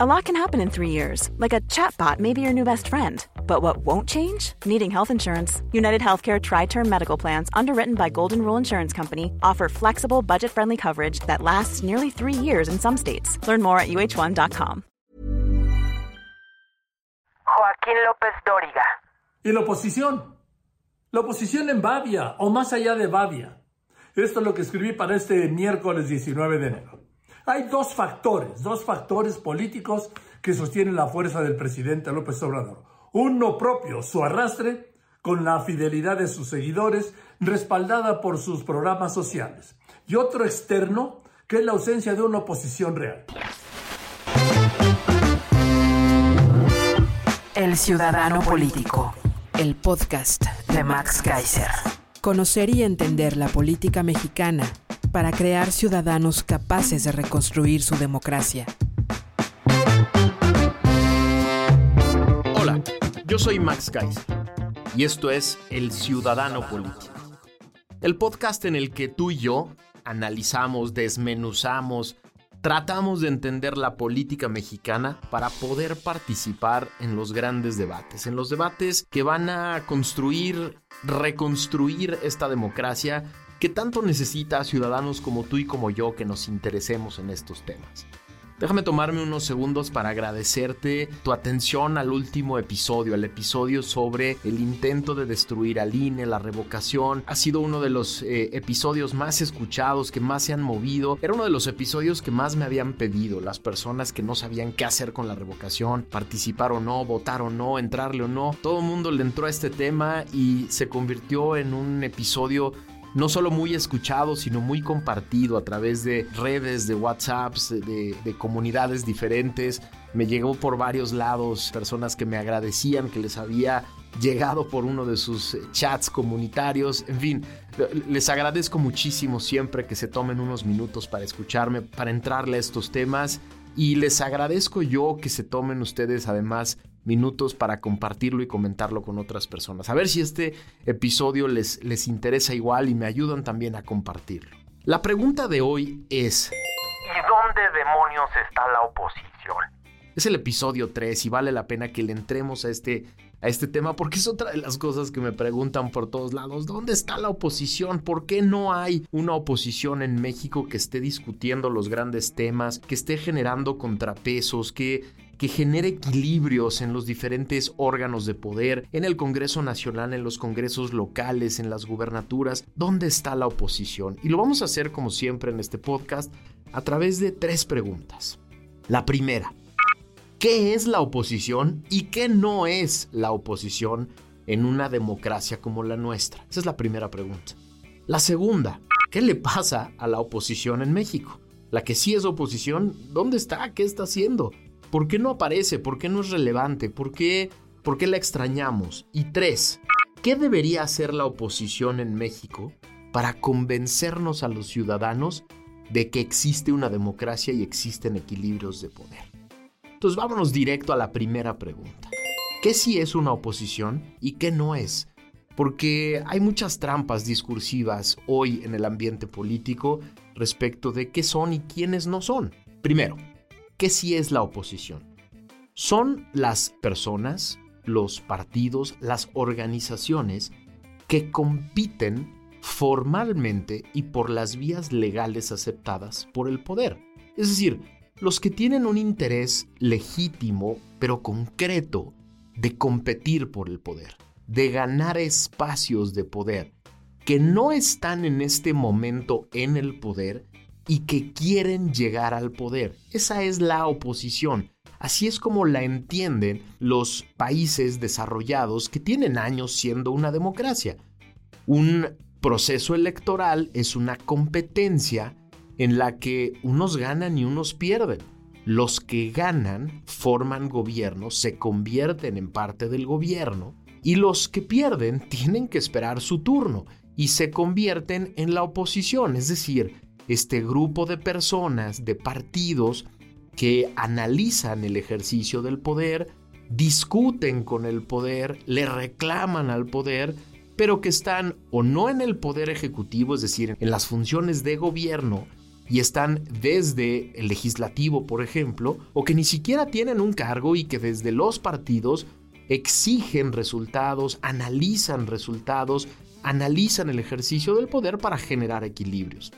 A lot can happen in three years, like a chatbot may be your new best friend. But what won't change? Needing health insurance. United Healthcare Tri Term Medical Plans, underwritten by Golden Rule Insurance Company, offer flexible, budget friendly coverage that lasts nearly three years in some states. Learn more at uh1.com. Joaquín López Dóriga. ¿Y la oposición? La oposición en Bavia, o más allá de Bavia. Esto es lo que escribí para este miércoles 19 de enero. Hay dos factores, dos factores políticos que sostienen la fuerza del presidente López Obrador. Uno propio, su arrastre, con la fidelidad de sus seguidores, respaldada por sus programas sociales. Y otro externo, que es la ausencia de una oposición real. El Ciudadano Político. El podcast de Max Kaiser. Conocer y entender la política mexicana para crear ciudadanos capaces de reconstruir su democracia. Hola, yo soy Max Kaiser y esto es El Ciudadano Político. El podcast en el que tú y yo analizamos, desmenuzamos, tratamos de entender la política mexicana para poder participar en los grandes debates, en los debates que van a construir, reconstruir esta democracia que tanto necesita a ciudadanos como tú y como yo que nos interesemos en estos temas. Déjame tomarme unos segundos para agradecerte tu atención al último episodio, al episodio sobre el intento de destruir al INE, la revocación. Ha sido uno de los eh, episodios más escuchados, que más se han movido. Era uno de los episodios que más me habían pedido, las personas que no sabían qué hacer con la revocación, participar o no, votar o no, entrarle o no. Todo el mundo le entró a este tema y se convirtió en un episodio no solo muy escuchado, sino muy compartido a través de redes, de WhatsApps, de, de, comunidades diferentes. Me llegó por varios lados personas que me agradecían que les había llegado por uno de sus chats comunitarios. En fin, les agradezco muchísimo siempre que se tomen unos minutos para escucharme, para entrarle a estos temas. Y les agradezco yo que se tomen ustedes además minutos para compartirlo y comentarlo con otras personas. A ver si este episodio les, les interesa igual y me ayudan también a compartirlo. La pregunta de hoy es... ¿Y dónde demonios está la oposición? Es el episodio 3 y vale la pena que le entremos a este, a este tema porque es otra de las cosas que me preguntan por todos lados. ¿Dónde está la oposición? ¿Por qué no hay una oposición en México que esté discutiendo los grandes temas, que esté generando contrapesos, que que genere equilibrios en los diferentes órganos de poder, en el Congreso Nacional, en los congresos locales, en las gubernaturas. ¿Dónde está la oposición? Y lo vamos a hacer como siempre en este podcast a través de tres preguntas. La primera, ¿qué es la oposición y qué no es la oposición en una democracia como la nuestra? Esa es la primera pregunta. La segunda, ¿qué le pasa a la oposición en México? La que sí es oposición, ¿dónde está? ¿Qué está haciendo? ¿Por qué no aparece? ¿Por qué no es relevante? ¿Por qué, ¿Por qué la extrañamos? Y tres, ¿qué debería hacer la oposición en México para convencernos a los ciudadanos de que existe una democracia y existen equilibrios de poder? Entonces vámonos directo a la primera pregunta. ¿Qué sí es una oposición y qué no es? Porque hay muchas trampas discursivas hoy en el ambiente político respecto de qué son y quiénes no son. Primero, ¿Qué sí es la oposición? Son las personas, los partidos, las organizaciones que compiten formalmente y por las vías legales aceptadas por el poder. Es decir, los que tienen un interés legítimo, pero concreto, de competir por el poder, de ganar espacios de poder, que no están en este momento en el poder y que quieren llegar al poder. Esa es la oposición. Así es como la entienden los países desarrollados que tienen años siendo una democracia. Un proceso electoral es una competencia en la que unos ganan y unos pierden. Los que ganan forman gobierno, se convierten en parte del gobierno y los que pierden tienen que esperar su turno y se convierten en la oposición, es decir, este grupo de personas, de partidos que analizan el ejercicio del poder, discuten con el poder, le reclaman al poder, pero que están o no en el poder ejecutivo, es decir, en las funciones de gobierno, y están desde el legislativo, por ejemplo, o que ni siquiera tienen un cargo y que desde los partidos exigen resultados, analizan resultados, analizan el ejercicio del poder para generar equilibrios.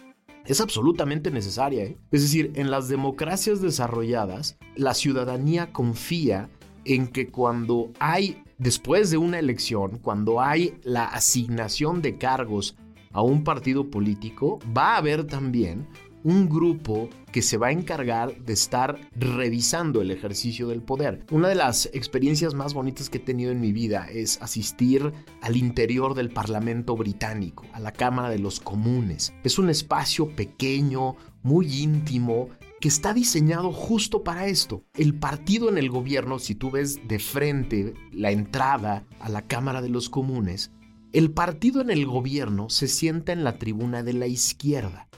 Es absolutamente necesaria. ¿eh? Es decir, en las democracias desarrolladas, la ciudadanía confía en que cuando hay, después de una elección, cuando hay la asignación de cargos a un partido político, va a haber también un grupo que se va a encargar de estar revisando el ejercicio del poder. Una de las experiencias más bonitas que he tenido en mi vida es asistir al interior del Parlamento británico, a la Cámara de los Comunes. Es un espacio pequeño, muy íntimo, que está diseñado justo para esto. El partido en el gobierno, si tú ves de frente la entrada a la Cámara de los Comunes, el partido en el gobierno se sienta en la tribuna de la izquierda.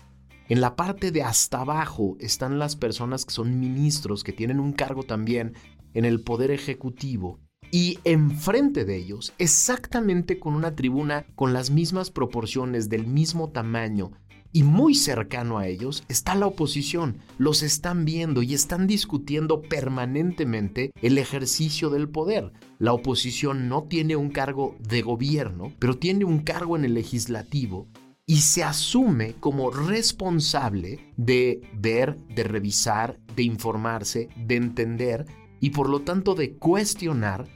En la parte de hasta abajo están las personas que son ministros, que tienen un cargo también en el poder ejecutivo. Y enfrente de ellos, exactamente con una tribuna con las mismas proporciones, del mismo tamaño, y muy cercano a ellos está la oposición. Los están viendo y están discutiendo permanentemente el ejercicio del poder. La oposición no tiene un cargo de gobierno, pero tiene un cargo en el legislativo y se asume como responsable de ver, de revisar, de informarse, de entender y por lo tanto de cuestionar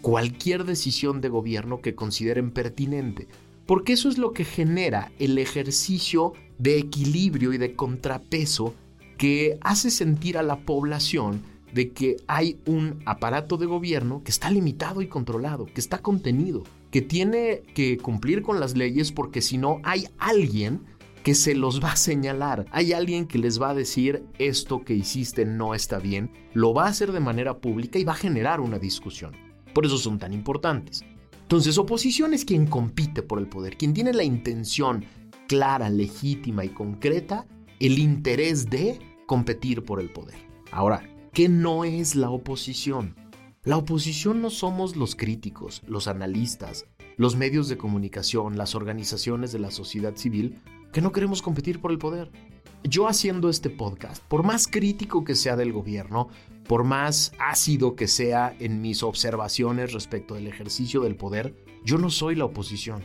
cualquier decisión de gobierno que consideren pertinente. Porque eso es lo que genera el ejercicio de equilibrio y de contrapeso que hace sentir a la población de que hay un aparato de gobierno que está limitado y controlado, que está contenido, que tiene que cumplir con las leyes porque si no hay alguien que se los va a señalar. Hay alguien que les va a decir esto que hiciste no está bien, lo va a hacer de manera pública y va a generar una discusión. Por eso son tan importantes. Entonces, oposición es quien compite por el poder, quien tiene la intención clara, legítima y concreta, el interés de competir por el poder. Ahora, ¿qué no es la oposición? La oposición no somos los críticos, los analistas, los medios de comunicación, las organizaciones de la sociedad civil que no queremos competir por el poder. Yo haciendo este podcast, por más crítico que sea del gobierno, por más ácido que sea en mis observaciones respecto del ejercicio del poder, yo no soy la oposición.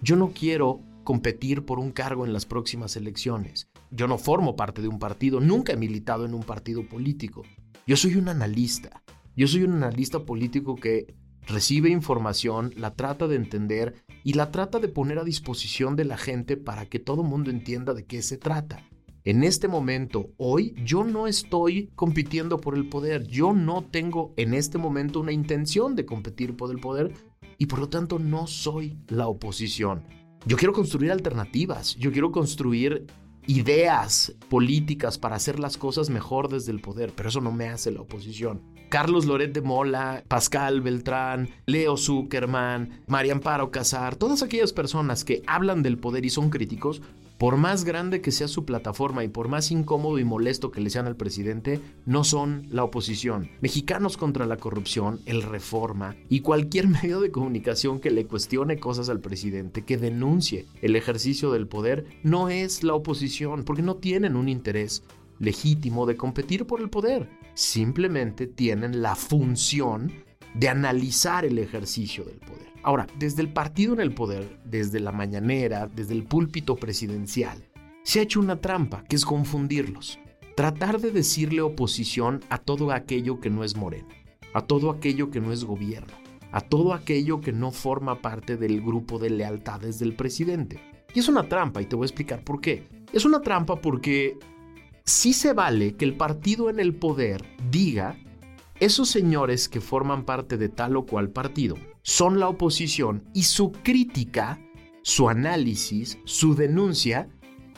Yo no quiero competir por un cargo en las próximas elecciones. Yo no formo parte de un partido, nunca he militado en un partido político. Yo soy un analista. Yo soy un analista político que recibe información, la trata de entender y la trata de poner a disposición de la gente para que todo el mundo entienda de qué se trata. En este momento, hoy, yo no estoy compitiendo por el poder. Yo no tengo en este momento una intención de competir por el poder y por lo tanto no soy la oposición. Yo quiero construir alternativas, yo quiero construir ideas políticas para hacer las cosas mejor desde el poder, pero eso no me hace la oposición. Carlos Loret de Mola, Pascal Beltrán, Leo Zuckerman, María Amparo Casar, todas aquellas personas que hablan del poder y son críticos, por más grande que sea su plataforma y por más incómodo y molesto que le sean al presidente, no son la oposición. Mexicanos contra la corrupción, el Reforma y cualquier medio de comunicación que le cuestione cosas al presidente, que denuncie el ejercicio del poder, no es la oposición, porque no tienen un interés legítimo de competir por el poder. Simplemente tienen la función de analizar el ejercicio del poder. Ahora, desde el partido en el poder, desde la mañanera, desde el púlpito presidencial, se ha hecho una trampa, que es confundirlos. Tratar de decirle oposición a todo aquello que no es moreno, a todo aquello que no es gobierno, a todo aquello que no forma parte del grupo de lealtades del presidente. Y es una trampa, y te voy a explicar por qué. Es una trampa porque sí se vale que el partido en el poder diga esos señores que forman parte de tal o cual partido son la oposición y su crítica, su análisis, su denuncia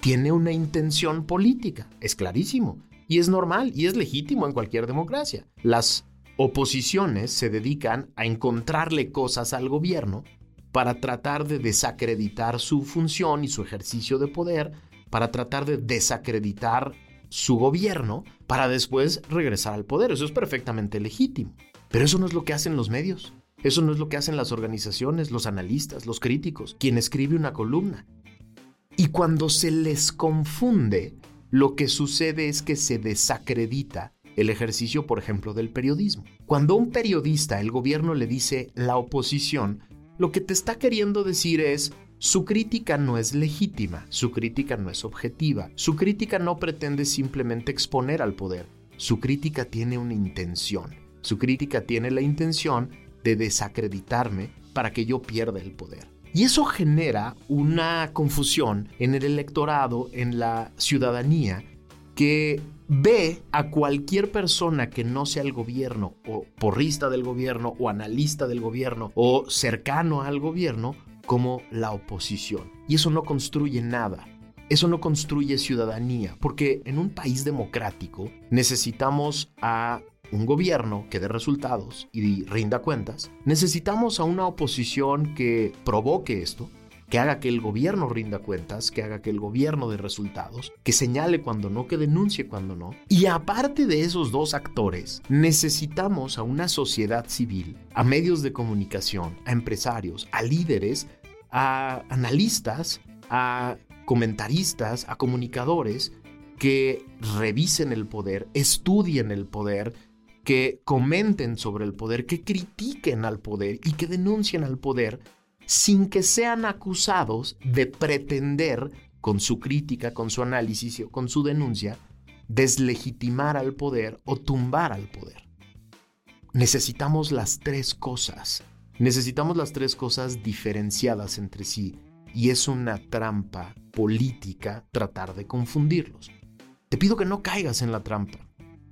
tiene una intención política. Es clarísimo. Y es normal y es legítimo en cualquier democracia. Las oposiciones se dedican a encontrarle cosas al gobierno para tratar de desacreditar su función y su ejercicio de poder, para tratar de desacreditar su gobierno para después regresar al poder. Eso es perfectamente legítimo. Pero eso no es lo que hacen los medios. Eso no es lo que hacen las organizaciones, los analistas, los críticos, quien escribe una columna. Y cuando se les confunde lo que sucede es que se desacredita el ejercicio, por ejemplo, del periodismo. Cuando un periodista, el gobierno le dice la oposición, lo que te está queriendo decir es, su crítica no es legítima, su crítica no es objetiva, su crítica no pretende simplemente exponer al poder, su crítica tiene una intención, su crítica tiene la intención de desacreditarme para que yo pierda el poder. Y eso genera una confusión en el electorado, en la ciudadanía, que ve a cualquier persona que no sea el gobierno, o porrista del gobierno, o analista del gobierno, o cercano al gobierno, como la oposición. Y eso no construye nada. Eso no construye ciudadanía, porque en un país democrático necesitamos a un gobierno que dé resultados y rinda cuentas. Necesitamos a una oposición que provoque esto, que haga que el gobierno rinda cuentas, que haga que el gobierno dé resultados, que señale cuando no, que denuncie cuando no. Y aparte de esos dos actores, necesitamos a una sociedad civil, a medios de comunicación, a empresarios, a líderes a analistas, a comentaristas, a comunicadores que revisen el poder, estudien el poder, que comenten sobre el poder, que critiquen al poder y que denuncien al poder sin que sean acusados de pretender, con su crítica, con su análisis o con su denuncia, deslegitimar al poder o tumbar al poder. Necesitamos las tres cosas Necesitamos las tres cosas diferenciadas entre sí y es una trampa política tratar de confundirlos. Te pido que no caigas en la trampa.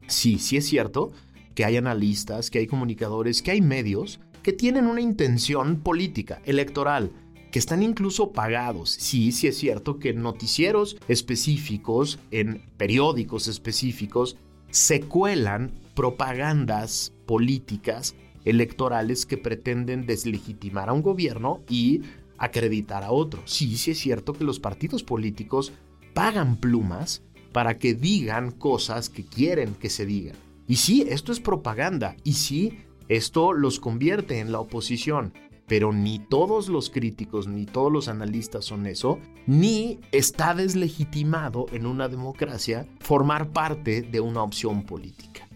Sí, sí es cierto que hay analistas, que hay comunicadores, que hay medios que tienen una intención política, electoral, que están incluso pagados. Sí, sí es cierto que noticieros específicos, en periódicos específicos, se cuelan propagandas políticas electorales que pretenden deslegitimar a un gobierno y acreditar a otro. Sí, sí es cierto que los partidos políticos pagan plumas para que digan cosas que quieren que se digan. Y sí, esto es propaganda. Y sí, esto los convierte en la oposición. Pero ni todos los críticos ni todos los analistas son eso, ni está deslegitimado en una democracia formar parte de una opción política.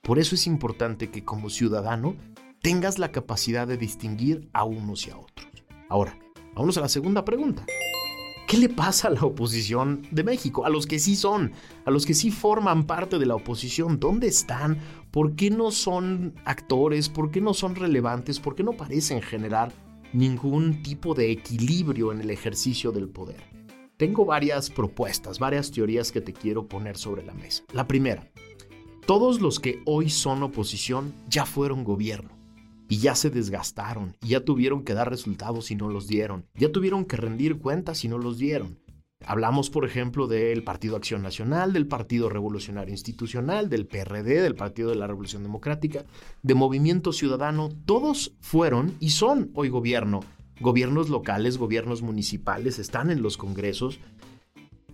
Por eso es importante que como ciudadano tengas la capacidad de distinguir a unos y a otros. Ahora, vamos a la segunda pregunta. ¿Qué le pasa a la oposición de México? A los que sí son, a los que sí forman parte de la oposición. ¿Dónde están? ¿Por qué no son actores? ¿Por qué no son relevantes? ¿Por qué no parecen generar ningún tipo de equilibrio en el ejercicio del poder? Tengo varias propuestas, varias teorías que te quiero poner sobre la mesa. La primera, todos los que hoy son oposición ya fueron gobierno y ya se desgastaron y ya tuvieron que dar resultados y no los dieron, ya tuvieron que rendir cuentas y no los dieron. Hablamos, por ejemplo, del Partido Acción Nacional, del Partido Revolucionario Institucional, del PRD, del Partido de la Revolución Democrática, de Movimiento Ciudadano. Todos fueron y son hoy gobierno. Gobiernos locales, gobiernos municipales, están en los congresos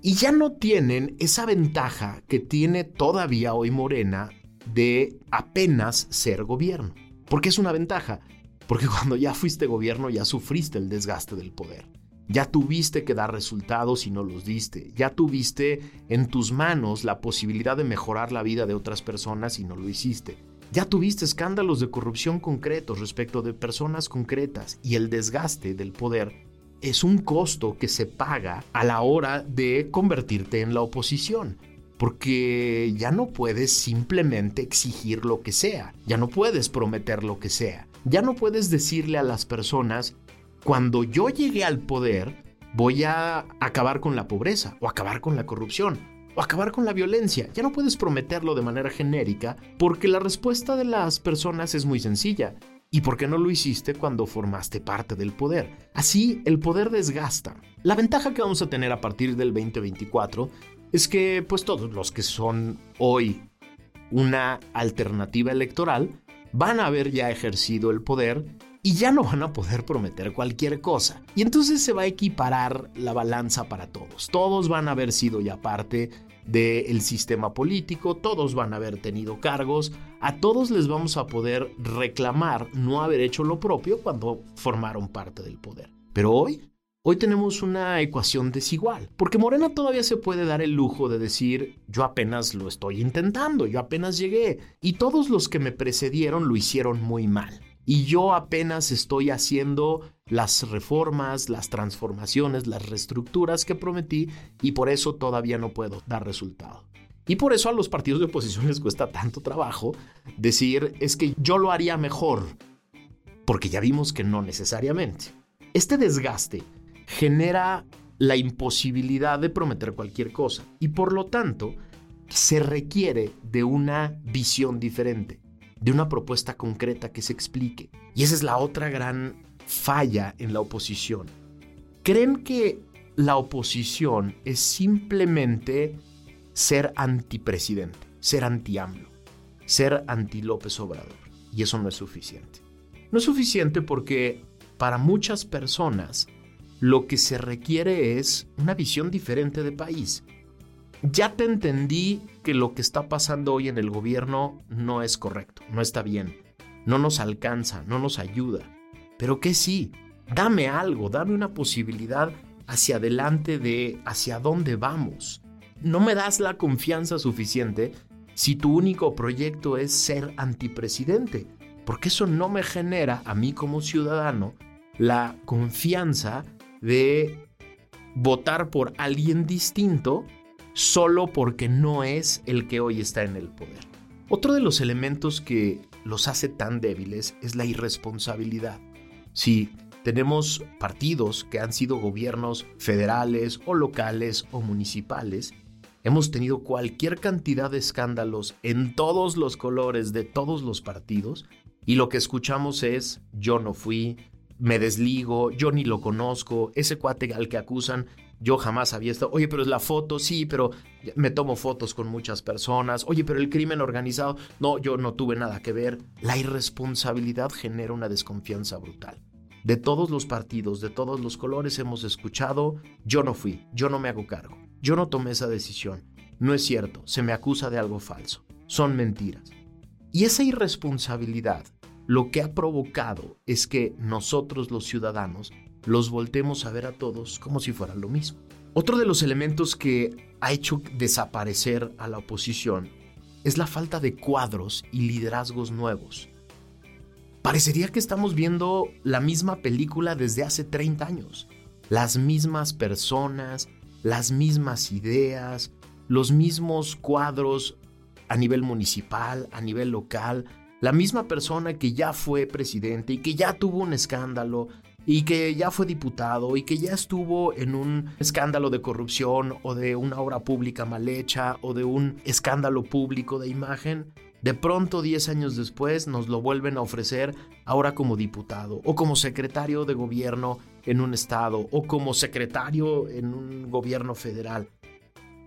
y ya no tienen esa ventaja que tiene todavía hoy Morena de apenas ser gobierno. ¿Por qué es una ventaja? Porque cuando ya fuiste gobierno ya sufriste el desgaste del poder. Ya tuviste que dar resultados y no los diste. Ya tuviste en tus manos la posibilidad de mejorar la vida de otras personas y no lo hiciste. Ya tuviste escándalos de corrupción concretos respecto de personas concretas y el desgaste del poder es un costo que se paga a la hora de convertirte en la oposición porque ya no puedes simplemente exigir lo que sea, ya no puedes prometer lo que sea, ya no puedes decirle a las personas, cuando yo llegue al poder, voy a acabar con la pobreza o acabar con la corrupción o acabar con la violencia. Ya no puedes prometerlo de manera genérica porque la respuesta de las personas es muy sencilla. ¿Y por qué no lo hiciste cuando formaste parte del poder? Así, el poder desgasta. La ventaja que vamos a tener a partir del 2024 es que pues todos los que son hoy una alternativa electoral van a haber ya ejercido el poder y ya no van a poder prometer cualquier cosa. Y entonces se va a equiparar la balanza para todos. Todos van a haber sido ya parte del sistema político, todos van a haber tenido cargos, a todos les vamos a poder reclamar no haber hecho lo propio cuando formaron parte del poder. Pero hoy Hoy tenemos una ecuación desigual, porque Morena todavía se puede dar el lujo de decir, yo apenas lo estoy intentando, yo apenas llegué, y todos los que me precedieron lo hicieron muy mal. Y yo apenas estoy haciendo las reformas, las transformaciones, las reestructuras que prometí, y por eso todavía no puedo dar resultado. Y por eso a los partidos de oposición les cuesta tanto trabajo decir, es que yo lo haría mejor, porque ya vimos que no necesariamente. Este desgaste genera la imposibilidad de prometer cualquier cosa y por lo tanto se requiere de una visión diferente, de una propuesta concreta que se explique. Y esa es la otra gran falla en la oposición. Creen que la oposición es simplemente ser antipresidente, ser anti-AMLO, ser anti-López Obrador. Y eso no es suficiente. No es suficiente porque para muchas personas lo que se requiere es una visión diferente de país. Ya te entendí que lo que está pasando hoy en el gobierno no es correcto, no está bien, no nos alcanza, no nos ayuda. Pero que sí, dame algo, dame una posibilidad hacia adelante de hacia dónde vamos. No me das la confianza suficiente si tu único proyecto es ser antipresidente, porque eso no me genera a mí como ciudadano la confianza de votar por alguien distinto solo porque no es el que hoy está en el poder. Otro de los elementos que los hace tan débiles es la irresponsabilidad. Si tenemos partidos que han sido gobiernos federales o locales o municipales, hemos tenido cualquier cantidad de escándalos en todos los colores de todos los partidos y lo que escuchamos es yo no fui, me desligo, yo ni lo conozco, ese cuate al que acusan, yo jamás había estado, oye, pero es la foto, sí, pero me tomo fotos con muchas personas, oye, pero el crimen organizado, no, yo no tuve nada que ver. La irresponsabilidad genera una desconfianza brutal. De todos los partidos, de todos los colores hemos escuchado, yo no fui, yo no me hago cargo, yo no tomé esa decisión, no es cierto, se me acusa de algo falso, son mentiras. Y esa irresponsabilidad lo que ha provocado es que nosotros los ciudadanos los voltemos a ver a todos como si fueran lo mismo. Otro de los elementos que ha hecho desaparecer a la oposición es la falta de cuadros y liderazgos nuevos. Parecería que estamos viendo la misma película desde hace 30 años. Las mismas personas, las mismas ideas, los mismos cuadros a nivel municipal, a nivel local, la misma persona que ya fue presidente y que ya tuvo un escándalo y que ya fue diputado y que ya estuvo en un escándalo de corrupción o de una obra pública mal hecha o de un escándalo público de imagen, de pronto 10 años después nos lo vuelven a ofrecer ahora como diputado o como secretario de gobierno en un estado o como secretario en un gobierno federal.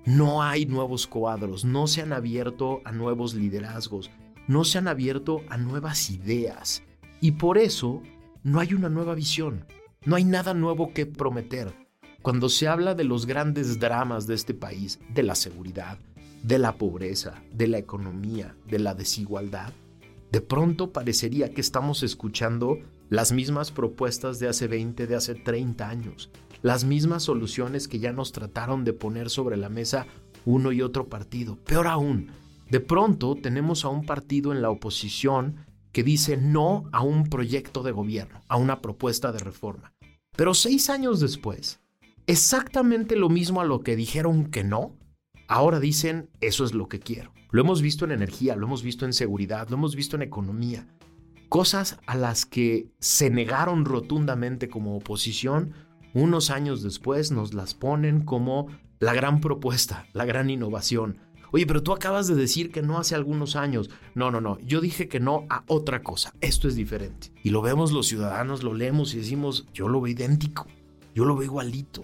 No hay nuevos cuadros, no se han abierto a nuevos liderazgos no se han abierto a nuevas ideas y por eso no hay una nueva visión, no hay nada nuevo que prometer. Cuando se habla de los grandes dramas de este país, de la seguridad, de la pobreza, de la economía, de la desigualdad, de pronto parecería que estamos escuchando las mismas propuestas de hace 20, de hace 30 años, las mismas soluciones que ya nos trataron de poner sobre la mesa uno y otro partido. Peor aún, de pronto tenemos a un partido en la oposición que dice no a un proyecto de gobierno, a una propuesta de reforma. Pero seis años después, exactamente lo mismo a lo que dijeron que no, ahora dicen eso es lo que quiero. Lo hemos visto en energía, lo hemos visto en seguridad, lo hemos visto en economía. Cosas a las que se negaron rotundamente como oposición, unos años después nos las ponen como la gran propuesta, la gran innovación, Oye, pero tú acabas de decir que no hace algunos años. No, no, no. Yo dije que no a otra cosa. Esto es diferente. Y lo vemos los ciudadanos, lo leemos y decimos, yo lo veo idéntico. Yo lo veo igualito.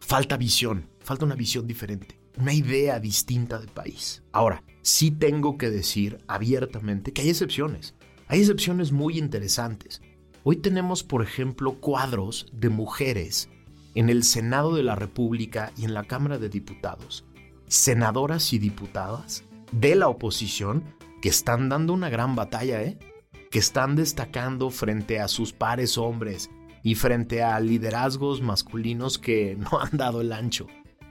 Falta visión. Falta una visión diferente. Una idea distinta de país. Ahora, sí tengo que decir abiertamente que hay excepciones. Hay excepciones muy interesantes. Hoy tenemos, por ejemplo, cuadros de mujeres en el Senado de la República y en la Cámara de Diputados senadoras y diputadas de la oposición que están dando una gran batalla, ¿eh? que están destacando frente a sus pares hombres, y frente a liderazgos masculinos que no han dado el ancho.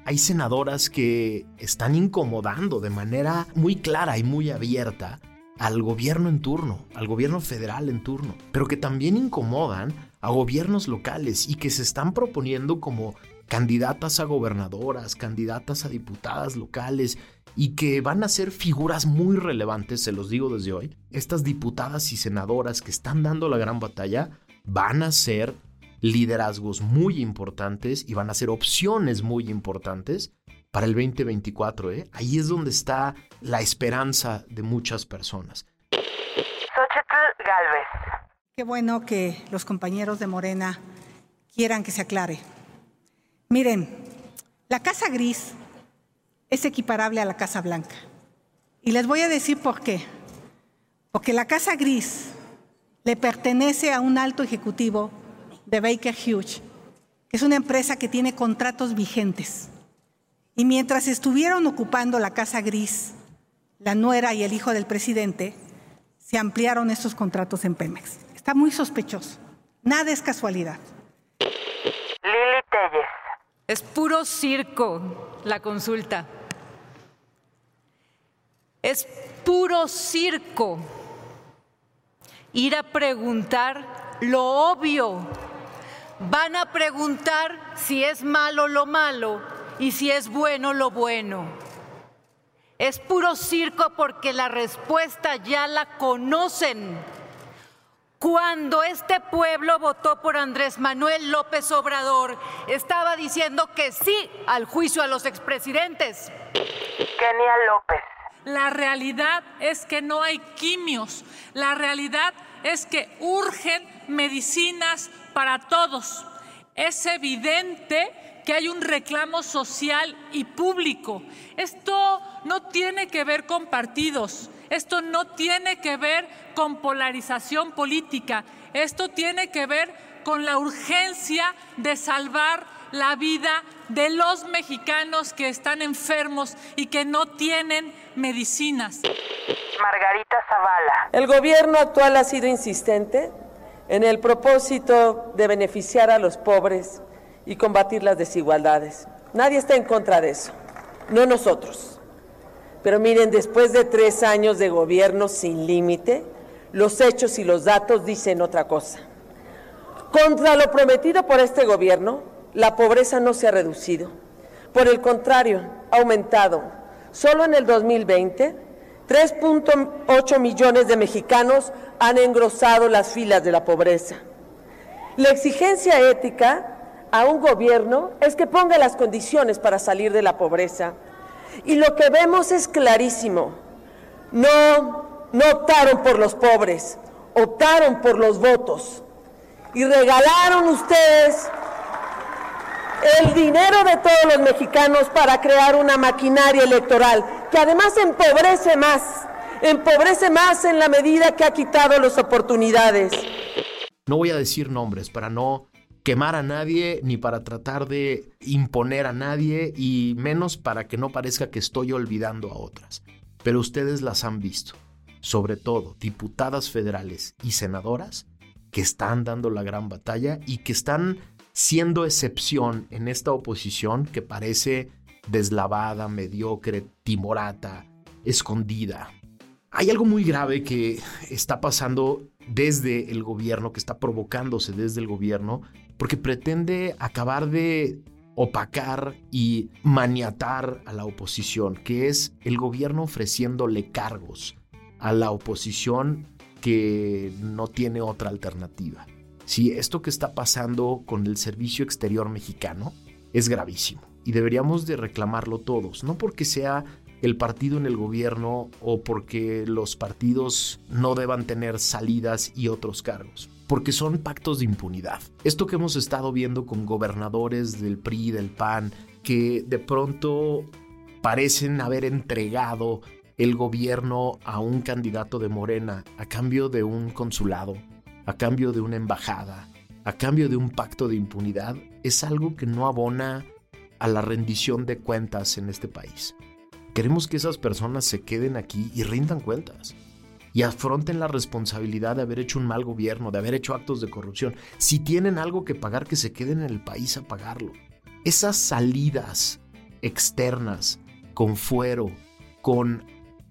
Hay senadoras que están incomodando de manera muy clara y muy abierta al gobierno en turno, al gobierno federal en turno, pero que también incomodan a gobiernos locales y que se están proponiendo como candidatas a gobernadoras, candidatas a diputadas locales y que van a ser figuras muy relevantes, se los digo desde hoy. Estas diputadas y senadoras que están dando la gran batalla van a ser liderazgos muy importantes y van a ser opciones muy importantes para el 2024. ¿eh? Ahí es donde está la esperanza de muchas personas. Xochitl Galvez. Qué bueno que los compañeros de Morena quieran que se aclare. Miren, la Casa Gris es equiparable a la Casa Blanca. Y les voy a decir por qué. Porque la Casa Gris le pertenece a un alto ejecutivo de Baker Hughes, que es una empresa que tiene contratos vigentes. Y mientras estuvieron ocupando la Casa Gris, la nuera y el hijo del presidente, se ampliaron estos contratos en Pemex. Está muy sospechoso. Nada es casualidad. Es puro circo la consulta. Es puro circo ir a preguntar lo obvio. Van a preguntar si es malo lo malo y si es bueno lo bueno. Es puro circo porque la respuesta ya la conocen. Cuando este pueblo votó por Andrés Manuel López Obrador, estaba diciendo que sí al juicio a los expresidentes. Kenia López. La realidad es que no hay quimios. La realidad es que urgen medicinas para todos. Es evidente que hay un reclamo social y público. Esto no tiene que ver con partidos. Esto no tiene que ver con polarización política. Esto tiene que ver con la urgencia de salvar la vida de los mexicanos que están enfermos y que no tienen medicinas. Margarita Zavala. El gobierno actual ha sido insistente en el propósito de beneficiar a los pobres y combatir las desigualdades. Nadie está en contra de eso, no nosotros. Pero miren, después de tres años de gobierno sin límite, los hechos y los datos dicen otra cosa. Contra lo prometido por este gobierno, la pobreza no se ha reducido. Por el contrario, ha aumentado. Solo en el 2020, 3.8 millones de mexicanos han engrosado las filas de la pobreza. La exigencia ética a un gobierno es que ponga las condiciones para salir de la pobreza. Y lo que vemos es clarísimo. No, no optaron por los pobres, optaron por los votos. Y regalaron ustedes el dinero de todos los mexicanos para crear una maquinaria electoral que además empobrece más, empobrece más en la medida que ha quitado las oportunidades. No voy a decir nombres para no quemar a nadie ni para tratar de imponer a nadie y menos para que no parezca que estoy olvidando a otras. Pero ustedes las han visto, sobre todo diputadas federales y senadoras que están dando la gran batalla y que están siendo excepción en esta oposición que parece deslavada, mediocre, timorata, escondida. Hay algo muy grave que está pasando desde el gobierno, que está provocándose desde el gobierno, porque pretende acabar de opacar y maniatar a la oposición, que es el gobierno ofreciéndole cargos a la oposición que no tiene otra alternativa. Si esto que está pasando con el servicio exterior mexicano es gravísimo y deberíamos de reclamarlo todos, no porque sea el partido en el gobierno o porque los partidos no deban tener salidas y otros cargos, porque son pactos de impunidad. Esto que hemos estado viendo con gobernadores del PRI, del PAN, que de pronto parecen haber entregado el gobierno a un candidato de Morena a cambio de un consulado, a cambio de una embajada, a cambio de un pacto de impunidad, es algo que no abona a la rendición de cuentas en este país. Queremos que esas personas se queden aquí y rindan cuentas. Y afronten la responsabilidad de haber hecho un mal gobierno, de haber hecho actos de corrupción. Si tienen algo que pagar, que se queden en el país a pagarlo. Esas salidas externas, con fuero, con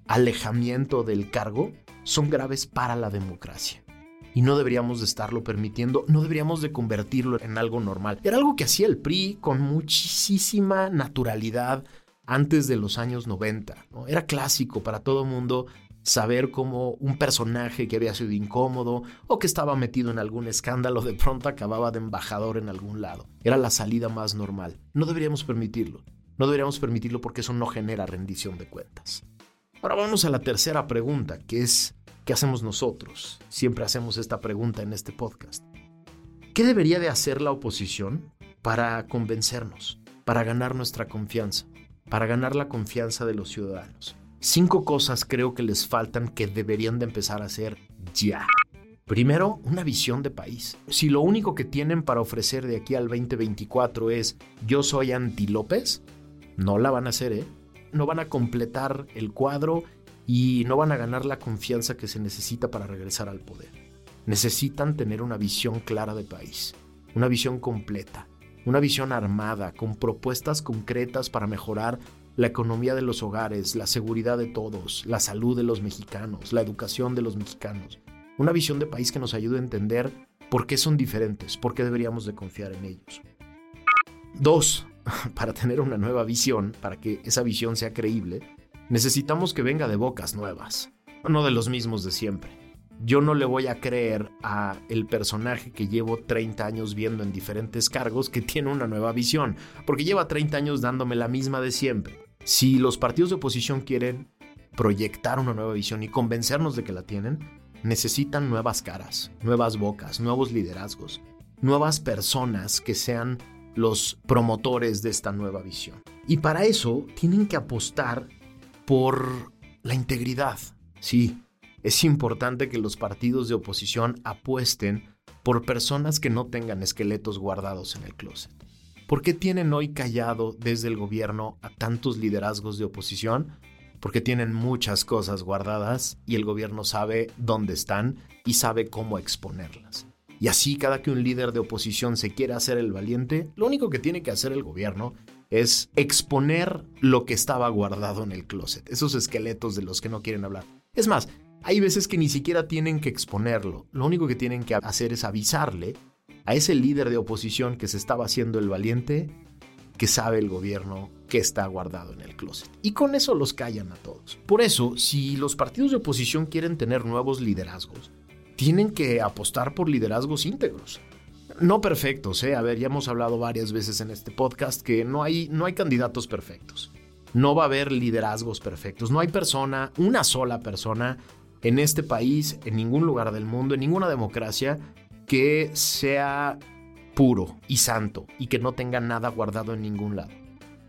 alejamiento del cargo, son graves para la democracia. Y no deberíamos de estarlo permitiendo, no deberíamos de convertirlo en algo normal. Era algo que hacía el PRI con muchísima naturalidad antes de los años 90. Era clásico para todo mundo saber cómo un personaje que había sido incómodo o que estaba metido en algún escándalo de pronto acababa de embajador en algún lado. Era la salida más normal. No deberíamos permitirlo. No deberíamos permitirlo porque eso no genera rendición de cuentas. Ahora vamos a la tercera pregunta, que es, ¿qué hacemos nosotros? Siempre hacemos esta pregunta en este podcast. ¿Qué debería de hacer la oposición para convencernos, para ganar nuestra confianza, para ganar la confianza de los ciudadanos? Cinco cosas creo que les faltan que deberían de empezar a hacer ya. Primero, una visión de país. Si lo único que tienen para ofrecer de aquí al 2024 es yo soy anti López, no la van a hacer, ¿eh? No van a completar el cuadro y no van a ganar la confianza que se necesita para regresar al poder. Necesitan tener una visión clara de país, una visión completa, una visión armada, con propuestas concretas para mejorar la economía de los hogares, la seguridad de todos, la salud de los mexicanos, la educación de los mexicanos. Una visión de país que nos ayude a entender por qué son diferentes, por qué deberíamos de confiar en ellos. Dos, para tener una nueva visión, para que esa visión sea creíble, necesitamos que venga de bocas nuevas, no de los mismos de siempre. Yo no le voy a creer a el personaje que llevo 30 años viendo en diferentes cargos que tiene una nueva visión, porque lleva 30 años dándome la misma de siempre. Si los partidos de oposición quieren proyectar una nueva visión y convencernos de que la tienen, necesitan nuevas caras, nuevas bocas, nuevos liderazgos, nuevas personas que sean los promotores de esta nueva visión. Y para eso tienen que apostar por la integridad. Sí, es importante que los partidos de oposición apuesten por personas que no tengan esqueletos guardados en el closet. ¿Por qué tienen hoy callado desde el gobierno a tantos liderazgos de oposición? Porque tienen muchas cosas guardadas y el gobierno sabe dónde están y sabe cómo exponerlas. Y así cada que un líder de oposición se quiere hacer el valiente, lo único que tiene que hacer el gobierno es exponer lo que estaba guardado en el closet, esos esqueletos de los que no quieren hablar. Es más, hay veces que ni siquiera tienen que exponerlo, lo único que tienen que hacer es avisarle a ese líder de oposición que se estaba haciendo el valiente, que sabe el gobierno que está guardado en el closet. Y con eso los callan a todos. Por eso, si los partidos de oposición quieren tener nuevos liderazgos, tienen que apostar por liderazgos íntegros. No perfectos, ¿eh? A ver, ya hemos hablado varias veces en este podcast que no hay, no hay candidatos perfectos. No va a haber liderazgos perfectos. No hay persona, una sola persona en este país, en ningún lugar del mundo, en ninguna democracia, que sea puro y santo y que no tenga nada guardado en ningún lado.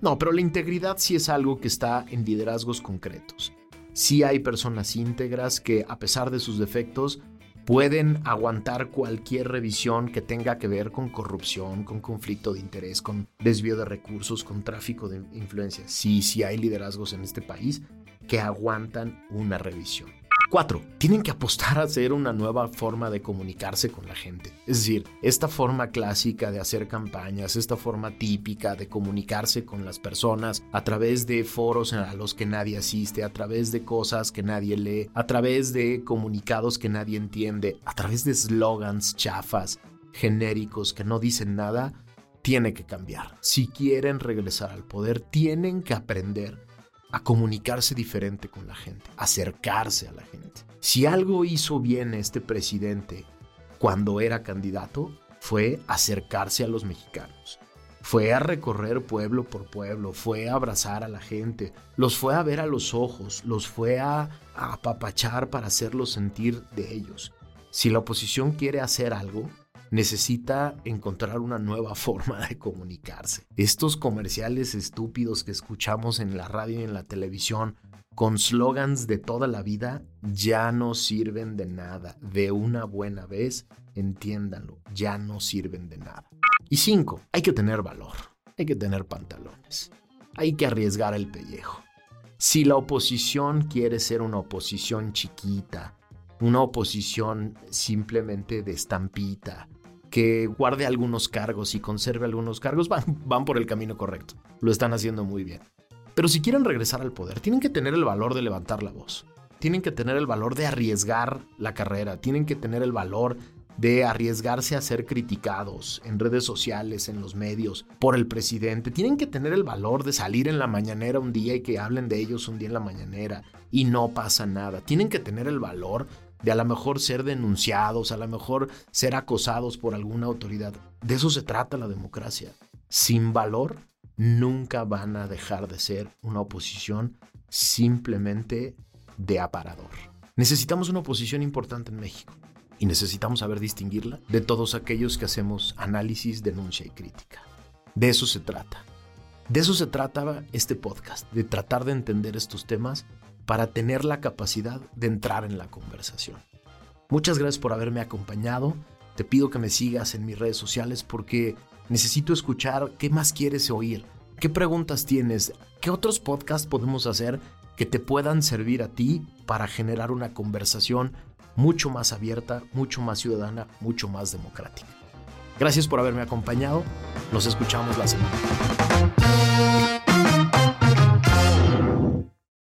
No, pero la integridad sí es algo que está en liderazgos concretos. Sí hay personas íntegras que, a pesar de sus defectos, pueden aguantar cualquier revisión que tenga que ver con corrupción, con conflicto de interés, con desvío de recursos, con tráfico de influencia. Sí, sí hay liderazgos en este país que aguantan una revisión. Cuatro, tienen que apostar a hacer una nueva forma de comunicarse con la gente. Es decir, esta forma clásica de hacer campañas, esta forma típica de comunicarse con las personas a través de foros a los que nadie asiste, a través de cosas que nadie lee, a través de comunicados que nadie entiende, a través de slogans chafas, genéricos que no dicen nada, tiene que cambiar. Si quieren regresar al poder, tienen que aprender a comunicarse diferente con la gente, acercarse a la gente. Si algo hizo bien este presidente cuando era candidato, fue acercarse a los mexicanos. Fue a recorrer pueblo por pueblo, fue a abrazar a la gente, los fue a ver a los ojos, los fue a, a apapachar para hacerlos sentir de ellos. Si la oposición quiere hacer algo, necesita encontrar una nueva forma de comunicarse. Estos comerciales estúpidos que escuchamos en la radio y en la televisión con slogans de toda la vida ya no sirven de nada. De una buena vez, entiéndanlo, ya no sirven de nada. Y cinco, hay que tener valor, hay que tener pantalones, hay que arriesgar el pellejo. Si la oposición quiere ser una oposición chiquita, una oposición simplemente de estampita, que guarde algunos cargos y conserve algunos cargos, van, van por el camino correcto. Lo están haciendo muy bien. Pero si quieren regresar al poder, tienen que tener el valor de levantar la voz. Tienen que tener el valor de arriesgar la carrera. Tienen que tener el valor de arriesgarse a ser criticados en redes sociales, en los medios, por el presidente. Tienen que tener el valor de salir en la mañanera un día y que hablen de ellos un día en la mañanera y no pasa nada. Tienen que tener el valor de a lo mejor ser denunciados, a lo mejor ser acosados por alguna autoridad. De eso se trata la democracia. Sin valor, nunca van a dejar de ser una oposición simplemente de aparador. Necesitamos una oposición importante en México y necesitamos saber distinguirla de todos aquellos que hacemos análisis, denuncia y crítica. De eso se trata. De eso se trataba este podcast, de tratar de entender estos temas para tener la capacidad de entrar en la conversación. Muchas gracias por haberme acompañado. Te pido que me sigas en mis redes sociales porque necesito escuchar qué más quieres oír, qué preguntas tienes, qué otros podcasts podemos hacer que te puedan servir a ti para generar una conversación mucho más abierta, mucho más ciudadana, mucho más democrática. Gracias por haberme acompañado. Nos escuchamos la semana.